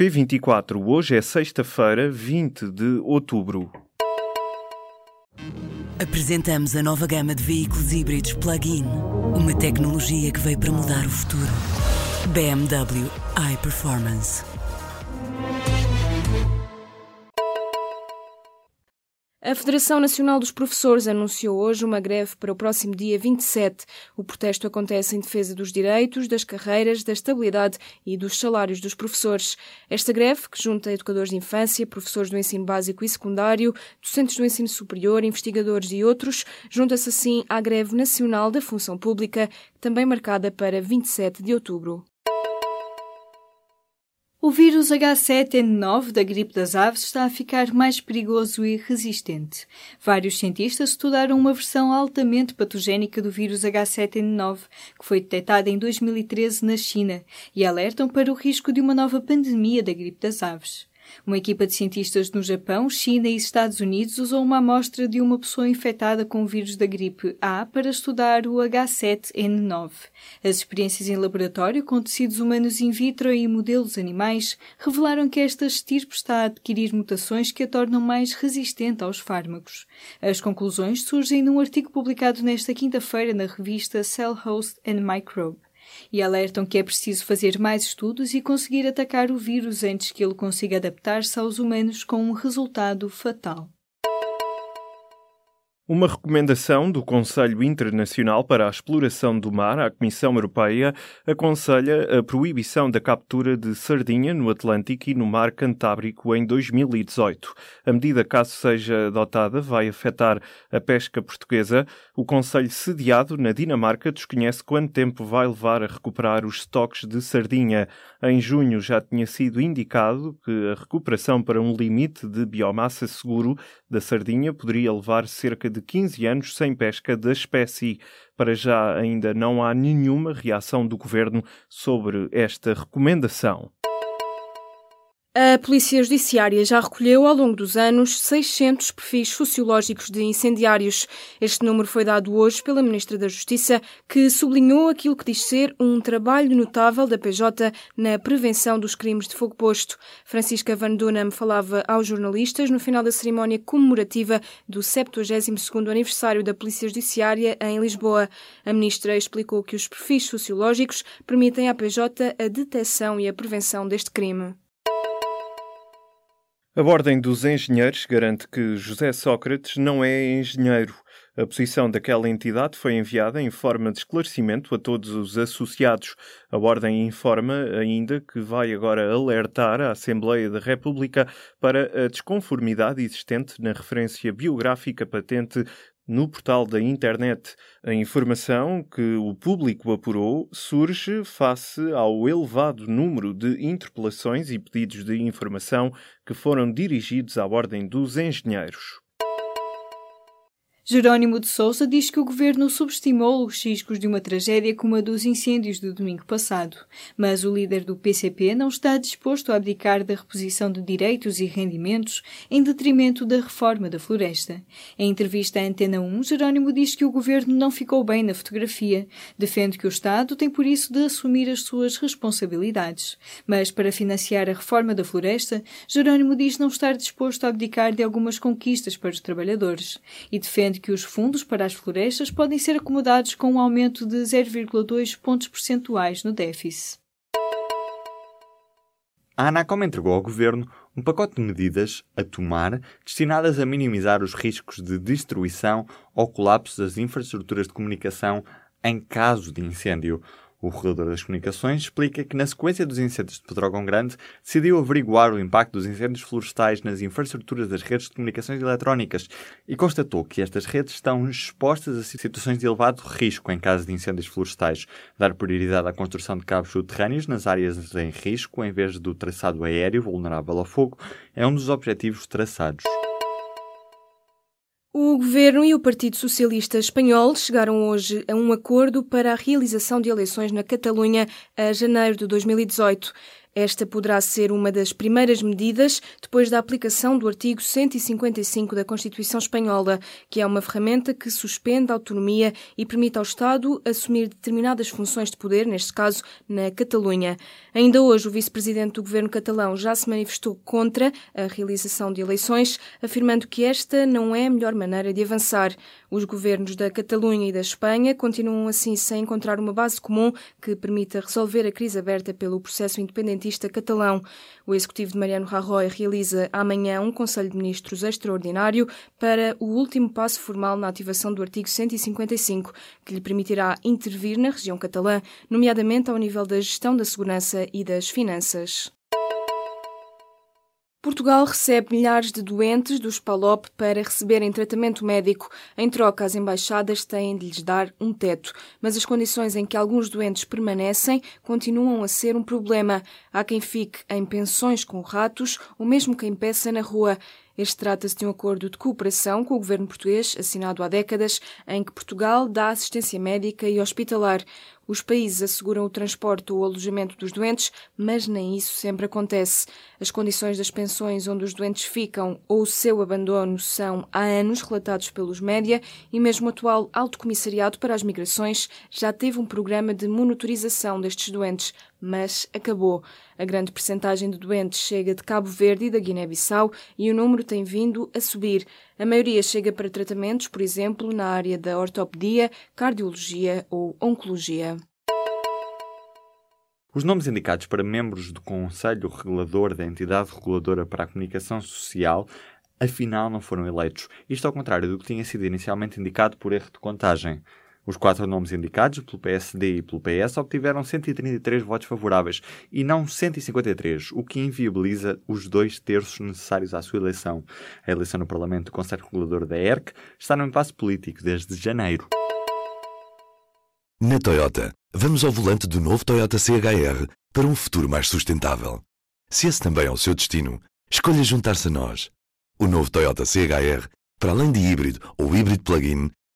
P24, hoje é sexta-feira, 20 de outubro. Apresentamos a nova gama de veículos híbridos plug-in. Uma tecnologia que veio para mudar o futuro. BMW iPerformance. A Federação Nacional dos Professores anunciou hoje uma greve para o próximo dia 27. O protesto acontece em defesa dos direitos, das carreiras, da estabilidade e dos salários dos professores. Esta greve, que junta educadores de infância, professores do ensino básico e secundário, docentes do ensino superior, investigadores e outros, junta-se assim à greve nacional da função pública, também marcada para 27 de outubro. O vírus H7N9 da gripe das aves está a ficar mais perigoso e resistente. Vários cientistas estudaram uma versão altamente patogénica do vírus H7N9, que foi detectada em 2013 na China, e alertam para o risco de uma nova pandemia da gripe das aves. Uma equipa de cientistas no Japão, China e Estados Unidos usou uma amostra de uma pessoa infectada com o vírus da gripe A para estudar o H7N9. As experiências em laboratório com tecidos humanos in vitro e modelos animais revelaram que esta estirpe está a adquirir mutações que a tornam mais resistente aos fármacos. As conclusões surgem num artigo publicado nesta quinta-feira na revista Cell Host and Microbe e alertam que é preciso fazer mais estudos e conseguir atacar o vírus antes que ele consiga adaptar-se aos humanos com um resultado fatal. Uma recomendação do Conselho Internacional para a Exploração do Mar à Comissão Europeia aconselha a proibição da captura de sardinha no Atlântico e no Mar Cantábrico em 2018. A medida, caso seja adotada, vai afetar a pesca portuguesa. O Conselho sediado na Dinamarca desconhece quanto tempo vai levar a recuperar os estoques de sardinha. Em junho já tinha sido indicado que a recuperação para um limite de biomassa seguro da sardinha poderia levar cerca de 15 anos sem pesca da espécie. Para já ainda não há nenhuma reação do governo sobre esta recomendação. A Polícia Judiciária já recolheu ao longo dos anos 600 perfis sociológicos de incendiários. Este número foi dado hoje pela Ministra da Justiça, que sublinhou aquilo que diz ser um trabalho notável da PJ na prevenção dos crimes de fogo posto. Francisca Van Dunham falava aos jornalistas no final da cerimónia comemorativa do 72º aniversário da Polícia Judiciária em Lisboa. A Ministra explicou que os perfis sociológicos permitem à PJ a detecção e a prevenção deste crime. A Ordem dos Engenheiros garante que José Sócrates não é engenheiro. A posição daquela entidade foi enviada em forma de esclarecimento a todos os associados. A Ordem informa ainda que vai agora alertar a Assembleia da República para a desconformidade existente na referência biográfica patente no portal da internet. A informação que o público apurou surge face ao elevado número de interpelações e pedidos de informação que foram dirigidos à Ordem dos Engenheiros. Jerónimo de Sousa diz que o governo subestimou os riscos de uma tragédia como a dos incêndios do domingo passado, mas o líder do PCP não está disposto a abdicar da reposição de direitos e rendimentos em detrimento da reforma da floresta. Em entrevista à Antena 1, Jerónimo diz que o governo não ficou bem na fotografia, defende que o Estado tem por isso de assumir as suas responsabilidades. Mas para financiar a reforma da floresta, Jerónimo diz não estar disposto a abdicar de algumas conquistas para os trabalhadores e defende que os fundos para as florestas podem ser acomodados com um aumento de 0,2 pontos percentuais no déficit. A Anacom entregou ao Governo um pacote de medidas a tomar destinadas a minimizar os riscos de destruição ou colapso das infraestruturas de comunicação em caso de incêndio. O regulador das comunicações explica que, na sequência dos incêndios de Pedrógão Grande, decidiu averiguar o impacto dos incêndios florestais nas infraestruturas das redes de comunicações eletrónicas e constatou que estas redes estão expostas a situações de elevado risco em caso de incêndios florestais. Dar prioridade à construção de cabos subterrâneos nas áreas em risco, em vez do traçado aéreo vulnerável ao fogo, é um dos objetivos traçados. O governo e o Partido Socialista Espanhol chegaram hoje a um acordo para a realização de eleições na Catalunha a janeiro de 2018. Esta poderá ser uma das primeiras medidas depois da aplicação do artigo 155 da Constituição Espanhola, que é uma ferramenta que suspende a autonomia e permite ao Estado assumir determinadas funções de poder, neste caso na Catalunha. Ainda hoje, o vice-presidente do governo catalão já se manifestou contra a realização de eleições, afirmando que esta não é a melhor maneira de avançar. Os governos da Catalunha e da Espanha continuam assim sem encontrar uma base comum que permita resolver a crise aberta pelo processo independente independentista catalão. O executivo de Mariano Rajoy realiza amanhã um Conselho de Ministros extraordinário para o último passo formal na ativação do artigo 155, que lhe permitirá intervir na região catalã, nomeadamente ao nível da gestão da segurança e das finanças. Portugal recebe milhares de doentes dos PALOP para receberem tratamento médico. Em troca, as embaixadas têm de lhes dar um teto. Mas as condições em que alguns doentes permanecem continuam a ser um problema. Há quem fique em pensões com ratos ou mesmo quem peça na rua. Este trata-se de um acordo de cooperação com o governo português, assinado há décadas, em que Portugal dá assistência médica e hospitalar. Os países asseguram o transporte ou o alojamento dos doentes, mas nem isso sempre acontece. As condições das pensões onde os doentes ficam ou o seu abandono são há anos relatados pelos média e mesmo o atual Alto Comissariado para as Migrações já teve um programa de monitorização destes doentes, mas acabou. A grande percentagem de doentes chega de Cabo Verde e da Guiné-Bissau e o número tem vindo a subir. A maioria chega para tratamentos, por exemplo, na área da ortopedia, cardiologia ou oncologia. Os nomes indicados para membros do Conselho Regulador da Entidade Reguladora para a Comunicação Social afinal não foram eleitos. Isto ao contrário do que tinha sido inicialmente indicado por erro de contagem. Os quatro nomes indicados, pelo PSD e pelo PS, obtiveram 133 votos favoráveis e não 153, o que inviabiliza os dois terços necessários à sua eleição. A eleição no Parlamento do Conselho Regulador da ERC está no impasse político desde janeiro. Na Toyota, vamos ao volante do novo Toyota CHR para um futuro mais sustentável. Se esse também é o seu destino, escolha juntar-se a nós. O novo Toyota CHR, para além de híbrido ou híbrido plug-in,